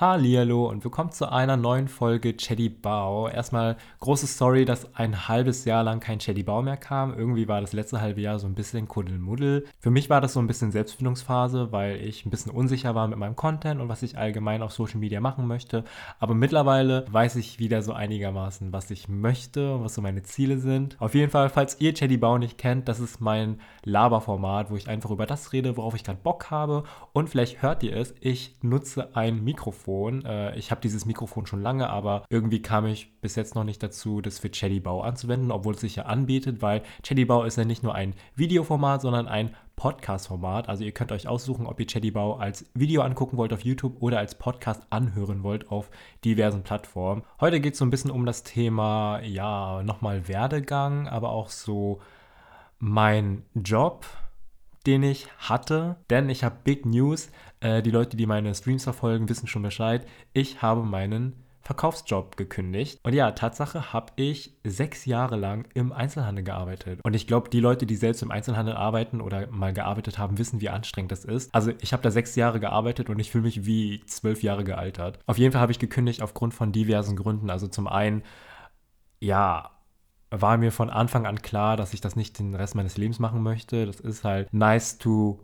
Hallihallo und willkommen zu einer neuen Folge Chatty Bao. Erstmal große Story, dass ein halbes Jahr lang kein Chatty Bao mehr kam. Irgendwie war das letzte halbe Jahr so ein bisschen Kuddelmuddel. Für mich war das so ein bisschen Selbstfindungsphase, weil ich ein bisschen unsicher war mit meinem Content und was ich allgemein auf Social Media machen möchte. Aber mittlerweile weiß ich wieder so einigermaßen, was ich möchte und was so meine Ziele sind. Auf jeden Fall, falls ihr Chatty Bao nicht kennt, das ist mein Laberformat, wo ich einfach über das rede, worauf ich gerade Bock habe. Und vielleicht hört ihr es, ich nutze ein Mikrofon Mikrofon. Äh, ich habe dieses Mikrofon schon lange, aber irgendwie kam ich bis jetzt noch nicht dazu, das für Chattybau anzuwenden, obwohl es sich ja anbietet, weil Chattybau ist ja nicht nur ein Videoformat, sondern ein Podcast-Format. Also ihr könnt euch aussuchen, ob ihr Chattybau als Video angucken wollt auf YouTube oder als Podcast anhören wollt auf diversen Plattformen. Heute geht es so ein bisschen um das Thema, ja, nochmal Werdegang, aber auch so mein Job, den ich hatte, denn ich habe Big News. Äh, die Leute, die meine Streams verfolgen, wissen schon Bescheid. Ich habe meinen Verkaufsjob gekündigt. Und ja, Tatsache habe ich sechs Jahre lang im Einzelhandel gearbeitet. Und ich glaube, die Leute, die selbst im Einzelhandel arbeiten oder mal gearbeitet haben, wissen, wie anstrengend das ist. Also ich habe da sechs Jahre gearbeitet und ich fühle mich wie zwölf Jahre gealtert. Auf jeden Fall habe ich gekündigt aufgrund von diversen Gründen. Also zum einen, ja, war mir von Anfang an klar, dass ich das nicht den Rest meines Lebens machen möchte. Das ist halt nice to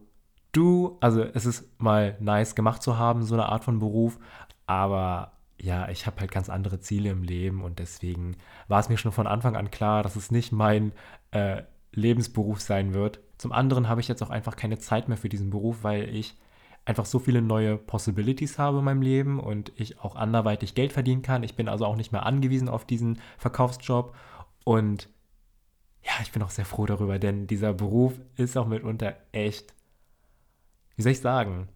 do. Also es ist mal nice gemacht zu haben, so eine Art von Beruf. Aber ja, ich habe halt ganz andere Ziele im Leben und deswegen war es mir schon von Anfang an klar, dass es nicht mein äh, Lebensberuf sein wird. Zum anderen habe ich jetzt auch einfach keine Zeit mehr für diesen Beruf, weil ich einfach so viele neue Possibilities habe in meinem Leben und ich auch anderweitig Geld verdienen kann. Ich bin also auch nicht mehr angewiesen auf diesen Verkaufsjob und ja, ich bin auch sehr froh darüber, denn dieser Beruf ist auch mitunter echt, wie soll ich sagen,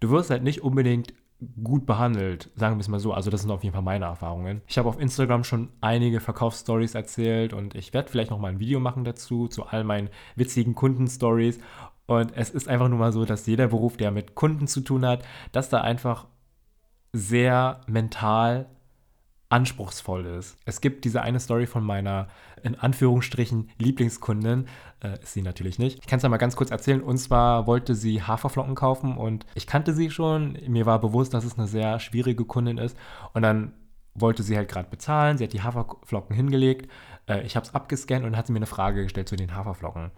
du wirst halt nicht unbedingt gut behandelt, sagen wir es mal so. Also das sind auf jeden Fall meine Erfahrungen. Ich habe auf Instagram schon einige Verkaufsstories erzählt und ich werde vielleicht noch mal ein Video machen dazu, zu all meinen witzigen Kundenstories. Und es ist einfach nur mal so, dass jeder Beruf, der mit Kunden zu tun hat, dass da einfach sehr mental anspruchsvoll ist. Es gibt diese eine Story von meiner, in Anführungsstrichen, Lieblingskundin. Äh, ist sie natürlich nicht. Ich kann es ja mal ganz kurz erzählen. Und zwar wollte sie Haferflocken kaufen und ich kannte sie schon. Mir war bewusst, dass es eine sehr schwierige Kundin ist. Und dann wollte sie halt gerade bezahlen. Sie hat die Haferflocken hingelegt. Äh, ich habe es abgescannt und hat sie mir eine Frage gestellt zu den Haferflocken.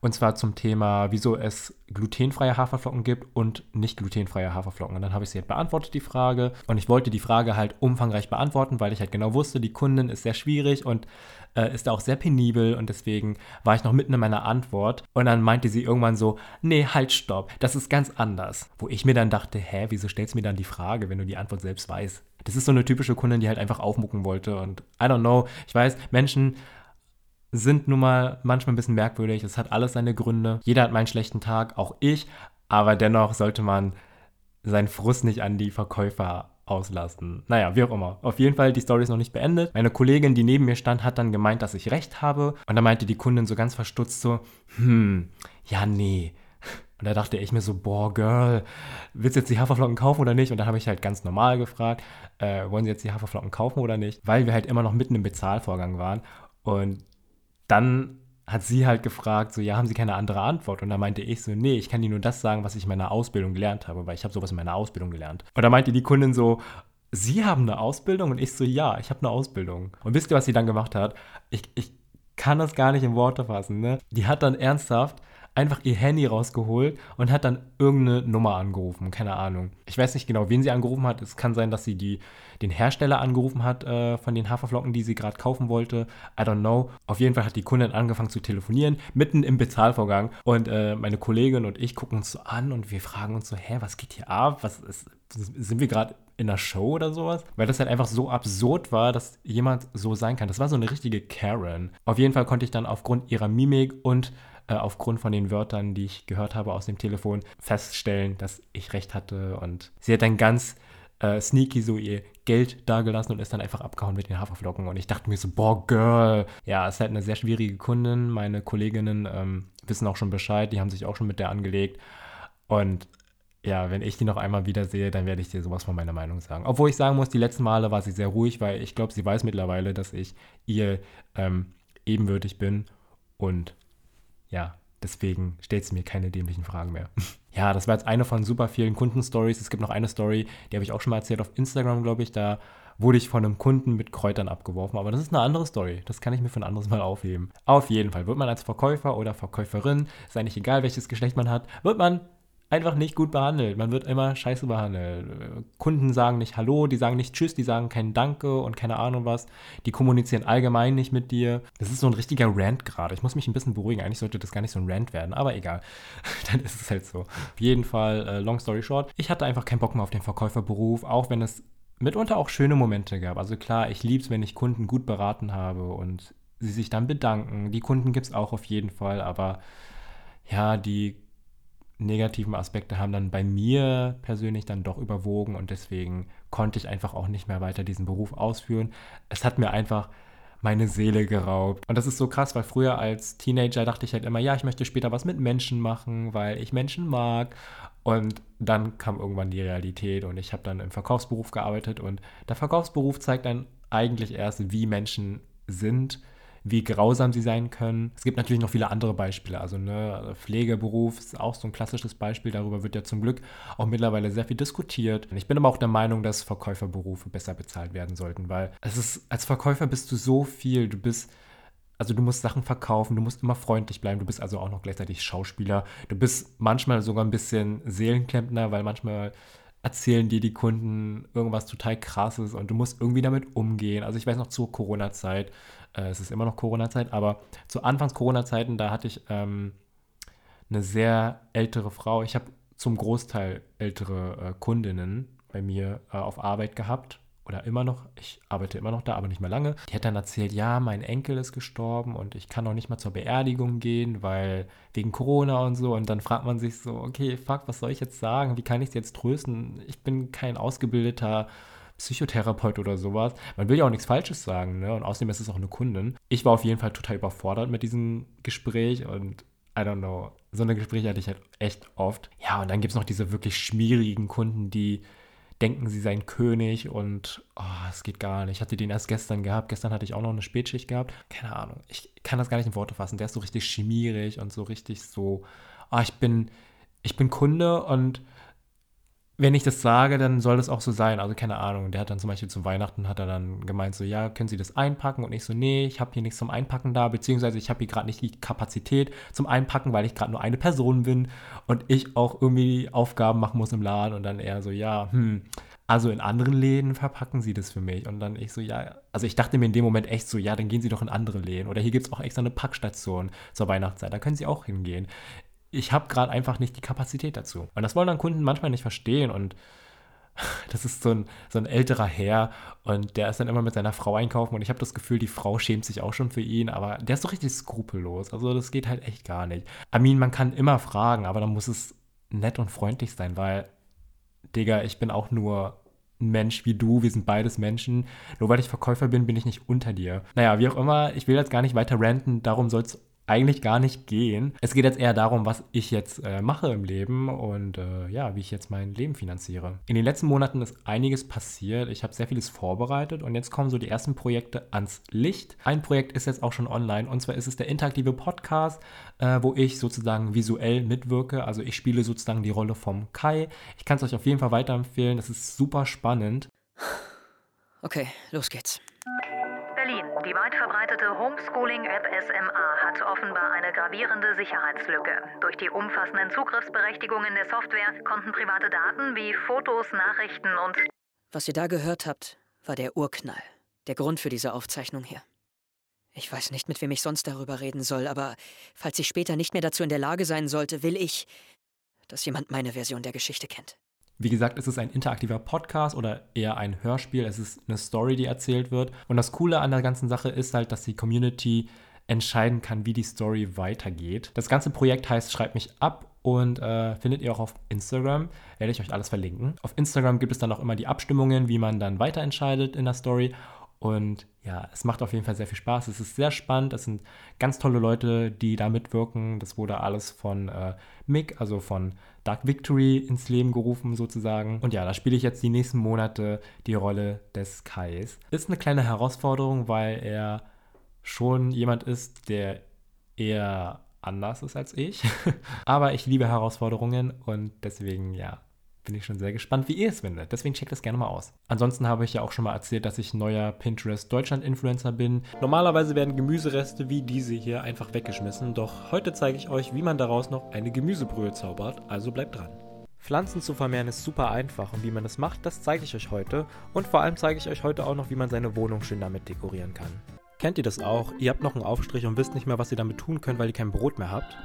Und zwar zum Thema, wieso es glutenfreie Haferflocken gibt und nicht glutenfreie Haferflocken. Und dann habe ich sie halt beantwortet, die Frage. Und ich wollte die Frage halt umfangreich beantworten, weil ich halt genau wusste, die Kundin ist sehr schwierig und äh, ist auch sehr penibel. Und deswegen war ich noch mitten in meiner Antwort. Und dann meinte sie irgendwann so, nee, halt, stopp, das ist ganz anders. Wo ich mir dann dachte, hä, wieso stellst du mir dann die Frage, wenn du die Antwort selbst weißt? Das ist so eine typische Kundin, die halt einfach aufmucken wollte. Und I don't know. Ich weiß, Menschen sind nun mal manchmal ein bisschen merkwürdig. Es hat alles seine Gründe. Jeder hat mal einen schlechten Tag, auch ich. Aber dennoch sollte man seinen Frust nicht an die Verkäufer auslassen. Naja, wie auch immer. Auf jeden Fall, die Story ist noch nicht beendet. Meine Kollegin, die neben mir stand, hat dann gemeint, dass ich recht habe. Und dann meinte die Kundin so ganz verstutzt so, hm, ja, nee. Und da dachte ich mir so, boah, Girl, willst du jetzt die Haferflocken kaufen oder nicht? Und dann habe ich halt ganz normal gefragt, äh, wollen Sie jetzt die Haferflocken kaufen oder nicht? Weil wir halt immer noch mitten im Bezahlvorgang waren. Und dann hat sie halt gefragt, so, ja, haben Sie keine andere Antwort? Und da meinte ich so, nee, ich kann Ihnen nur das sagen, was ich in meiner Ausbildung gelernt habe, weil ich habe sowas in meiner Ausbildung gelernt. Und da meinte die Kundin so, Sie haben eine Ausbildung? Und ich so, ja, ich habe eine Ausbildung. Und wisst ihr, was sie dann gemacht hat? Ich, ich kann das gar nicht in Worte fassen, ne? Die hat dann ernsthaft einfach ihr Handy rausgeholt und hat dann irgendeine Nummer angerufen, keine Ahnung. Ich weiß nicht genau, wen sie angerufen hat. Es kann sein, dass sie die, den Hersteller angerufen hat äh, von den Haferflocken, die sie gerade kaufen wollte. I don't know. Auf jeden Fall hat die Kundin angefangen zu telefonieren, mitten im Bezahlvorgang. Und äh, meine Kollegin und ich gucken uns so an und wir fragen uns so, hä, was geht hier ab? Was ist, sind wir gerade in einer Show oder sowas, weil das halt einfach so absurd war, dass jemand so sein kann. Das war so eine richtige Karen. Auf jeden Fall konnte ich dann aufgrund ihrer Mimik und äh, aufgrund von den Wörtern, die ich gehört habe aus dem Telefon, feststellen, dass ich recht hatte. Und sie hat dann ganz äh, sneaky so ihr Geld dagelassen und ist dann einfach abgehauen mit den Haferflocken. Und ich dachte mir so, boah, Girl. Ja, ist halt eine sehr schwierige Kundin. Meine Kolleginnen ähm, wissen auch schon Bescheid, die haben sich auch schon mit der angelegt. Und ja, wenn ich die noch einmal wiedersehe, dann werde ich dir sowas von meiner Meinung sagen. Obwohl ich sagen muss, die letzten Male war sie sehr ruhig, weil ich glaube, sie weiß mittlerweile, dass ich ihr ähm, ebenwürdig bin. Und ja, Deswegen stellt sie mir keine dämlichen Fragen mehr. ja, das war jetzt eine von super vielen Kundenstories. Es gibt noch eine Story, die habe ich auch schon mal erzählt auf Instagram, glaube ich. Da wurde ich von einem Kunden mit Kräutern abgeworfen. Aber das ist eine andere Story. Das kann ich mir für ein anderes Mal aufheben. Auf jeden Fall wird man als Verkäufer oder Verkäuferin, ist eigentlich egal, welches Geschlecht man hat, wird man einfach nicht gut behandelt. Man wird immer scheiße behandelt. Kunden sagen nicht Hallo, die sagen nicht Tschüss, die sagen kein Danke und keine Ahnung was. Die kommunizieren allgemein nicht mit dir. Das ist so ein richtiger Rant gerade. Ich muss mich ein bisschen beruhigen. Eigentlich sollte das gar nicht so ein Rant werden, aber egal. Dann ist es halt so. Auf jeden Fall, äh, long story short, ich hatte einfach keinen Bock mehr auf den Verkäuferberuf, auch wenn es mitunter auch schöne Momente gab. Also klar, ich liebe es, wenn ich Kunden gut beraten habe und sie sich dann bedanken. Die Kunden gibt es auch auf jeden Fall, aber ja, die negativen Aspekte haben dann bei mir persönlich dann doch überwogen und deswegen konnte ich einfach auch nicht mehr weiter diesen Beruf ausführen. Es hat mir einfach meine Seele geraubt. Und das ist so krass, weil früher als Teenager dachte ich halt immer, ja, ich möchte später was mit Menschen machen, weil ich Menschen mag. Und dann kam irgendwann die Realität und ich habe dann im Verkaufsberuf gearbeitet und der Verkaufsberuf zeigt dann eigentlich erst, wie Menschen sind wie grausam sie sein können. Es gibt natürlich noch viele andere Beispiele. Also ne, Pflegeberuf ist auch so ein klassisches Beispiel. Darüber wird ja zum Glück auch mittlerweile sehr viel diskutiert. Ich bin aber auch der Meinung, dass Verkäuferberufe besser bezahlt werden sollten, weil es ist, als Verkäufer bist du so viel. Du bist also du musst Sachen verkaufen, du musst immer freundlich bleiben, du bist also auch noch gleichzeitig Schauspieler. Du bist manchmal sogar ein bisschen Seelenklempner, weil manchmal erzählen dir die Kunden irgendwas total krasses und du musst irgendwie damit umgehen. Also ich weiß noch zur Corona-Zeit, äh, es ist immer noch Corona-Zeit, aber zu Anfangs Corona-Zeiten, da hatte ich ähm, eine sehr ältere Frau. Ich habe zum Großteil ältere äh, Kundinnen bei mir äh, auf Arbeit gehabt oder immer noch, ich arbeite immer noch da, aber nicht mehr lange. Die hat dann erzählt, ja, mein Enkel ist gestorben und ich kann auch nicht mal zur Beerdigung gehen, weil wegen Corona und so. Und dann fragt man sich so, okay, fuck, was soll ich jetzt sagen? Wie kann ich sie jetzt trösten? Ich bin kein ausgebildeter Psychotherapeut oder sowas. Man will ja auch nichts Falsches sagen, ne? Und außerdem ist es auch eine Kundin. Ich war auf jeden Fall total überfordert mit diesem Gespräch und I don't know. So eine Gespräche hatte ich halt echt oft. Ja, und dann gibt es noch diese wirklich schmierigen Kunden, die denken, sie seien König und oh, es geht gar nicht. Ich hatte den erst gestern gehabt. Gestern hatte ich auch noch eine Spätschicht gehabt. Keine Ahnung. Ich kann das gar nicht in Worte fassen. Der ist so richtig schmierig und so richtig so, oh, ich bin, ich bin Kunde und wenn ich das sage, dann soll das auch so sein. Also keine Ahnung. Der hat dann zum Beispiel zu Weihnachten hat er dann gemeint so, ja, können Sie das einpacken? Und ich so, nee, ich habe hier nichts zum Einpacken da, beziehungsweise ich habe hier gerade nicht die Kapazität zum Einpacken, weil ich gerade nur eine Person bin und ich auch irgendwie Aufgaben machen muss im Laden. Und dann eher so, ja, hm, also in anderen Läden verpacken Sie das für mich. Und dann ich so, ja, also ich dachte mir in dem Moment echt so, ja, dann gehen Sie doch in andere Läden. Oder hier gibt es auch extra eine Packstation zur Weihnachtszeit, da können Sie auch hingehen ich habe gerade einfach nicht die Kapazität dazu. Und das wollen dann Kunden manchmal nicht verstehen und das ist so ein, so ein älterer Herr und der ist dann immer mit seiner Frau einkaufen und ich habe das Gefühl, die Frau schämt sich auch schon für ihn, aber der ist so richtig skrupellos. Also das geht halt echt gar nicht. Amin, man kann immer fragen, aber dann muss es nett und freundlich sein, weil, Digga, ich bin auch nur ein Mensch wie du, wir sind beides Menschen. Nur weil ich Verkäufer bin, bin ich nicht unter dir. Naja, wie auch immer, ich will jetzt gar nicht weiter ranten, darum soll es eigentlich gar nicht gehen. Es geht jetzt eher darum, was ich jetzt äh, mache im Leben und äh, ja, wie ich jetzt mein Leben finanziere. In den letzten Monaten ist einiges passiert. Ich habe sehr vieles vorbereitet und jetzt kommen so die ersten Projekte ans Licht. Ein Projekt ist jetzt auch schon online und zwar ist es der interaktive Podcast, äh, wo ich sozusagen visuell mitwirke. Also ich spiele sozusagen die Rolle vom Kai. Ich kann es euch auf jeden Fall weiterempfehlen. Das ist super spannend. Okay, los geht's. Die weit verbreitete Homeschooling-App SMA hat offenbar eine gravierende Sicherheitslücke. Durch die umfassenden Zugriffsberechtigungen der Software konnten private Daten wie Fotos, Nachrichten und... Was ihr da gehört habt, war der Urknall. Der Grund für diese Aufzeichnung hier. Ich weiß nicht, mit wem ich sonst darüber reden soll, aber falls ich später nicht mehr dazu in der Lage sein sollte, will ich, dass jemand meine Version der Geschichte kennt. Wie gesagt, es ist ein interaktiver Podcast oder eher ein Hörspiel. Es ist eine Story, die erzählt wird. Und das Coole an der ganzen Sache ist halt, dass die Community entscheiden kann, wie die Story weitergeht. Das ganze Projekt heißt Schreibt mich ab und äh, findet ihr auch auf Instagram. Werde ich euch alles verlinken. Auf Instagram gibt es dann auch immer die Abstimmungen, wie man dann weiterentscheidet in der Story. Und ja, es macht auf jeden Fall sehr viel Spaß. Es ist sehr spannend. Es sind ganz tolle Leute, die da mitwirken. Das wurde alles von äh, Mick, also von Dark Victory, ins Leben gerufen sozusagen. Und ja, da spiele ich jetzt die nächsten Monate die Rolle des Kais. Ist eine kleine Herausforderung, weil er schon jemand ist, der eher anders ist als ich. Aber ich liebe Herausforderungen und deswegen, ja, bin ich schon sehr gespannt, wie ihr es findet. Deswegen checkt das gerne mal aus. Ansonsten habe ich ja auch schon mal erzählt, dass ich neuer Pinterest Deutschland-Influencer bin. Normalerweise werden Gemüsereste wie diese hier einfach weggeschmissen, doch heute zeige ich euch, wie man daraus noch eine Gemüsebrühe zaubert, also bleibt dran. Pflanzen zu vermehren ist super einfach und wie man das macht, das zeige ich euch heute. Und vor allem zeige ich euch heute auch noch, wie man seine Wohnung schön damit dekorieren kann. Kennt ihr das auch? Ihr habt noch einen Aufstrich und wisst nicht mehr, was ihr damit tun könnt, weil ihr kein Brot mehr habt?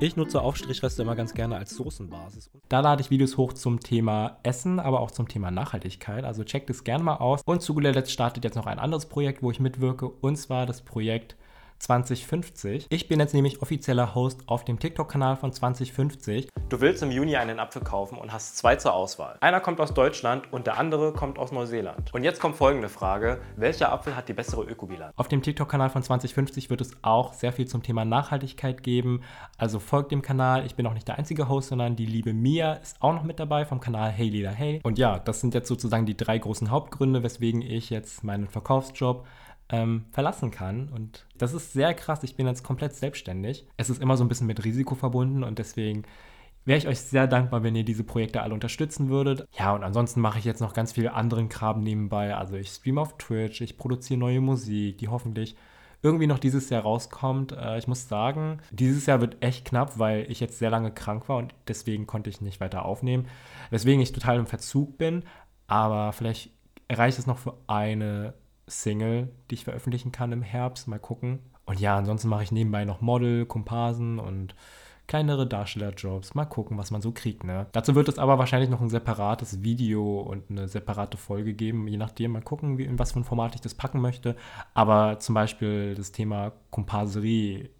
Ich nutze Aufstrichreste immer ganz gerne als Soßenbasis. Da lade ich Videos hoch zum Thema Essen, aber auch zum Thema Nachhaltigkeit. Also checkt es gerne mal aus. Und zu guter Letzt startet jetzt noch ein anderes Projekt, wo ich mitwirke. Und zwar das Projekt 2050. Ich bin jetzt nämlich offizieller Host auf dem TikTok-Kanal von 2050. Du willst im Juni einen Apfel kaufen und hast zwei zur Auswahl. Einer kommt aus Deutschland und der andere kommt aus Neuseeland. Und jetzt kommt folgende Frage: Welcher Apfel hat die bessere Ökobilanz? Auf dem TikTok-Kanal von 2050 wird es auch sehr viel zum Thema Nachhaltigkeit geben. Also folgt dem Kanal. Ich bin auch nicht der einzige Host, sondern die liebe Mia ist auch noch mit dabei vom Kanal Hey Lila Hey. Und ja, das sind jetzt sozusagen die drei großen Hauptgründe, weswegen ich jetzt meinen Verkaufsjob ähm, verlassen kann. Und das ist sehr krass. Ich bin jetzt komplett selbstständig. Es ist immer so ein bisschen mit Risiko verbunden und deswegen wäre ich euch sehr dankbar, wenn ihr diese Projekte alle unterstützen würdet. Ja, und ansonsten mache ich jetzt noch ganz viel anderen Kram nebenbei. Also ich streame auf Twitch, ich produziere neue Musik, die hoffentlich irgendwie noch dieses Jahr rauskommt. Äh, ich muss sagen, dieses Jahr wird echt knapp, weil ich jetzt sehr lange krank war und deswegen konnte ich nicht weiter aufnehmen. Weswegen ich total im Verzug bin. Aber vielleicht reicht es noch für eine Single, die ich veröffentlichen kann im Herbst. Mal gucken. Und ja, ansonsten mache ich nebenbei noch Model, Komparsen und kleinere Darstellerjobs. Mal gucken, was man so kriegt. Ne? Dazu wird es aber wahrscheinlich noch ein separates Video und eine separate Folge geben, je nachdem. Mal gucken, wie, in was für ein Format ich das packen möchte. Aber zum Beispiel das Thema Komparserie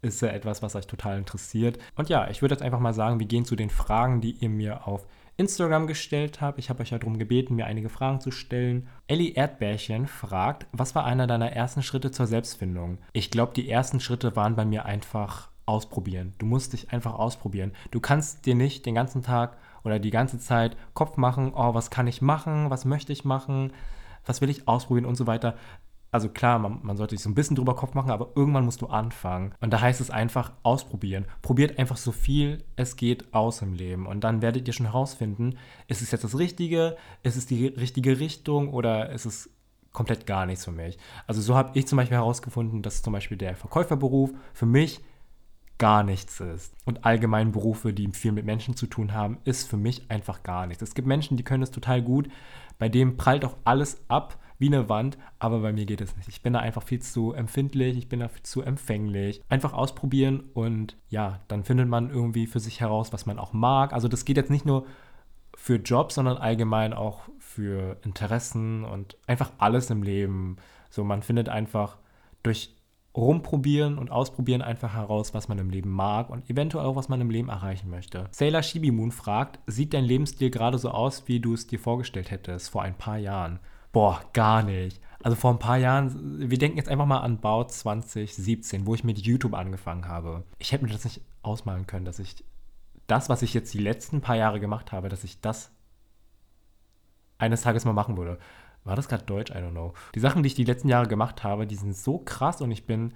ist ja etwas, was euch total interessiert. Und ja, ich würde jetzt einfach mal sagen, wir gehen zu den Fragen, die ihr mir auf Instagram gestellt habe. Ich habe euch ja darum gebeten, mir einige Fragen zu stellen. Ellie Erdbärchen fragt, was war einer deiner ersten Schritte zur Selbstfindung? Ich glaube, die ersten Schritte waren bei mir einfach ausprobieren. Du musst dich einfach ausprobieren. Du kannst dir nicht den ganzen Tag oder die ganze Zeit Kopf machen, oh, was kann ich machen, was möchte ich machen, was will ich ausprobieren und so weiter also klar, man, man, sollte sich so ein bisschen drüber Kopf machen, aber irgendwann musst du anfangen. Und da heißt es einfach ausprobieren. Probiert einfach so viel es geht aus im Leben. Und dann werdet ihr schon herausfinden, ist es jetzt das Richtige, ist es die richtige Richtung oder ist es komplett gar nichts für mich. Also so habe ich zum Beispiel herausgefunden, dass zum Beispiel der Verkäuferberuf für mich gar nichts ist. Und allgemein Berufe, die viel mit Menschen zu tun haben, ist für mich einfach gar nichts. Es gibt Menschen, die können es total gut, bei dem prallt auch alles ab wie eine Wand, aber bei mir geht es nicht. Ich bin da einfach viel zu empfindlich, ich bin da viel zu empfänglich. Einfach ausprobieren und ja, dann findet man irgendwie für sich heraus, was man auch mag. Also das geht jetzt nicht nur für Jobs, sondern allgemein auch für Interessen und einfach alles im Leben. So, man findet einfach durch rumprobieren und ausprobieren einfach heraus, was man im Leben mag und eventuell auch, was man im Leben erreichen möchte. Sailor Shibimoon fragt, sieht dein Lebensstil gerade so aus, wie du es dir vorgestellt hättest vor ein paar Jahren? Boah, gar nicht. Also vor ein paar Jahren, wir denken jetzt einfach mal an Bau 2017, wo ich mit YouTube angefangen habe. Ich hätte mir das nicht ausmalen können, dass ich das, was ich jetzt die letzten paar Jahre gemacht habe, dass ich das eines Tages mal machen würde. War das gerade Deutsch? I don't know. Die Sachen, die ich die letzten Jahre gemacht habe, die sind so krass und ich bin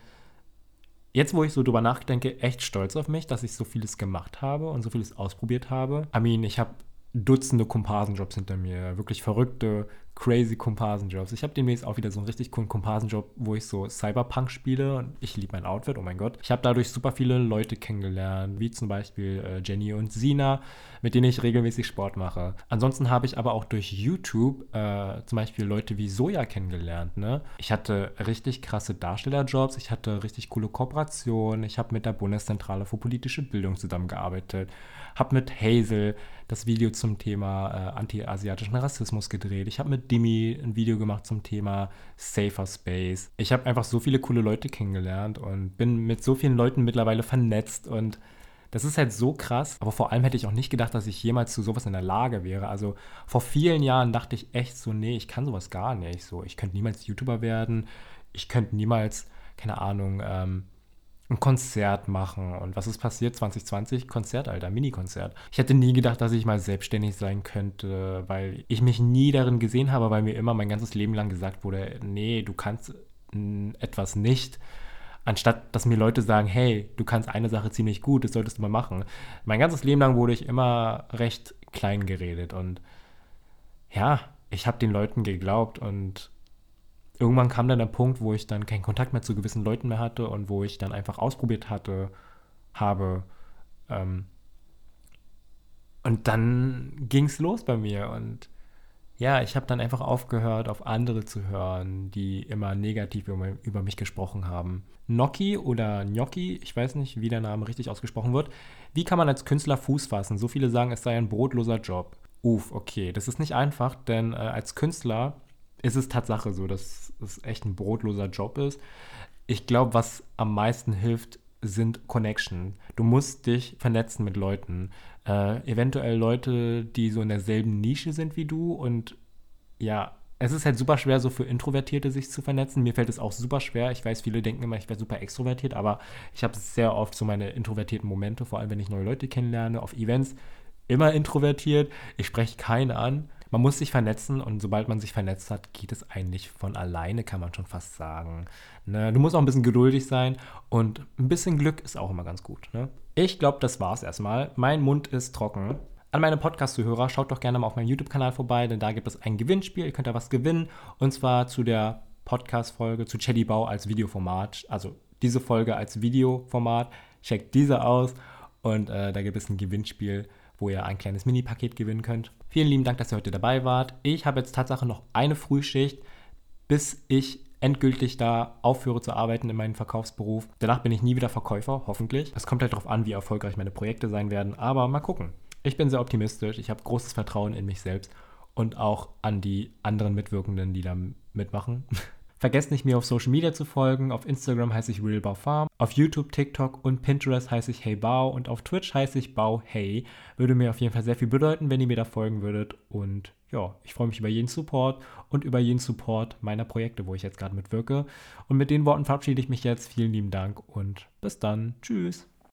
jetzt, wo ich so drüber nachdenke, echt stolz auf mich, dass ich so vieles gemacht habe und so vieles ausprobiert habe. I mean, ich habe Dutzende Komparsenjobs hinter mir, wirklich verrückte, crazy Komparsenjobs. Ich habe demnächst auch wieder so einen richtig coolen Komparsenjob, wo ich so Cyberpunk spiele und ich liebe mein Outfit, oh mein Gott. Ich habe dadurch super viele Leute kennengelernt, wie zum Beispiel äh, Jenny und Sina, mit denen ich regelmäßig Sport mache. Ansonsten habe ich aber auch durch YouTube äh, zum Beispiel Leute wie Soja kennengelernt. Ne? Ich hatte richtig krasse Darstellerjobs, ich hatte richtig coole Kooperationen, ich habe mit der Bundeszentrale für politische Bildung zusammengearbeitet, habe mit Hazel das Video zum Thema äh, anti-asiatischen Rassismus gedreht. Ich habe mit Dimi ein Video gemacht zum Thema Safer Space. Ich habe einfach so viele coole Leute kennengelernt und bin mit so vielen Leuten mittlerweile vernetzt und das ist halt so krass, aber vor allem hätte ich auch nicht gedacht, dass ich jemals zu sowas in der Lage wäre. Also vor vielen Jahren dachte ich echt so, nee, ich kann sowas gar nicht. So, ich könnte niemals YouTuber werden, ich könnte niemals, keine Ahnung, ähm, ein Konzert machen. Und was ist passiert? 2020? Konzert, Alter, Mini-Konzert. Ich hätte nie gedacht, dass ich mal selbstständig sein könnte, weil ich mich nie darin gesehen habe, weil mir immer mein ganzes Leben lang gesagt wurde, nee, du kannst etwas nicht. Anstatt, dass mir Leute sagen, hey, du kannst eine Sache ziemlich gut, das solltest du mal machen. Mein ganzes Leben lang wurde ich immer recht klein geredet und ja, ich habe den Leuten geglaubt und irgendwann kam dann der Punkt, wo ich dann keinen Kontakt mehr zu gewissen Leuten mehr hatte und wo ich dann einfach ausprobiert hatte, habe. Ähm, und dann ging es los bei mir und ja, ich habe dann einfach aufgehört, auf andere zu hören, die immer negativ über, mich gesprochen haben. Gnocchi oder Gnocchi, ich weiß nicht, wie der Name richtig ausgesprochen wird. Wie kann man als Künstler Fuß fassen? So viele sagen, es sei ein brotloser Job. Uff, okay, das ist nicht einfach, denn äh, als Künstler ist es Tatsache so, dass es echt ein brotloser Job ist. Ich glaube, was am meisten hilft, sind Connection. Du musst dich vernetzen mit Leuten. Äh, eventuell Leute, die so in derselben Nische sind wie du. Und ja, es ist halt super schwer, so für Introvertierte sich zu vernetzen. Mir fällt es auch super schwer. Ich weiß, viele denken immer, ich wäre super extrovertiert, aber ich habe sehr oft so meine introvertierten Momente, vor allem wenn ich neue Leute kennenlerne, auf Events. Immer introvertiert. Ich spreche keinen an man muss sich vernetzen und sobald man sich vernetzt hat, geht es eigentlich von alleine, kann man schon fast sagen. Ne? Du musst auch ein bisschen geduldig sein und ein bisschen Glück ist auch immer ganz gut. Ne? Ich glaube, das war's erstmal. Mein Mund ist trocken. An meine Podcast-Zuhörer, schaut doch gerne mal auf meinem YouTube-Kanal vorbei, denn da gibt es ein Gewinnspiel. Ihr könnt da was gewinnen und zwar zu der Podcast-Folge zu Chatty Bau als Videoformat. Also diese Folge als Videoformat. Checkt diese aus und äh, da gibt es ein Gewinnspiel wo ihr ein kleines Mini-Paket gewinnen könnt. Vielen lieben Dank, dass ihr heute dabei wart. Ich habe jetzt Tatsache noch eine Frühschicht, bis ich endgültig da aufhöre zu arbeiten in meinem Verkaufsberuf. Danach bin ich nie wieder Verkäufer, hoffentlich. Es kommt halt darauf an, wie erfolgreich meine Projekte sein werden, aber mal gucken. Ich bin sehr optimistisch, ich habe großes Vertrauen in mich selbst und auch an die anderen Mitwirkenden, die da mitmachen. Vergesst nicht, mir auf Social Media zu folgen. Auf Instagram heiße ich RealBauFarm. Auf YouTube, TikTok und Pinterest heiße ich HeyBau. Und auf Twitch heiße ich BauHey. Würde mir auf jeden Fall sehr viel bedeuten, wenn ihr mir da folgen würdet. Und ja, ich freue mich über jeden Support und über jeden Support meiner Projekte, wo ich jetzt gerade mitwirke. Und mit den Worten verabschiede ich mich jetzt. Vielen lieben Dank und bis dann. Tschüss.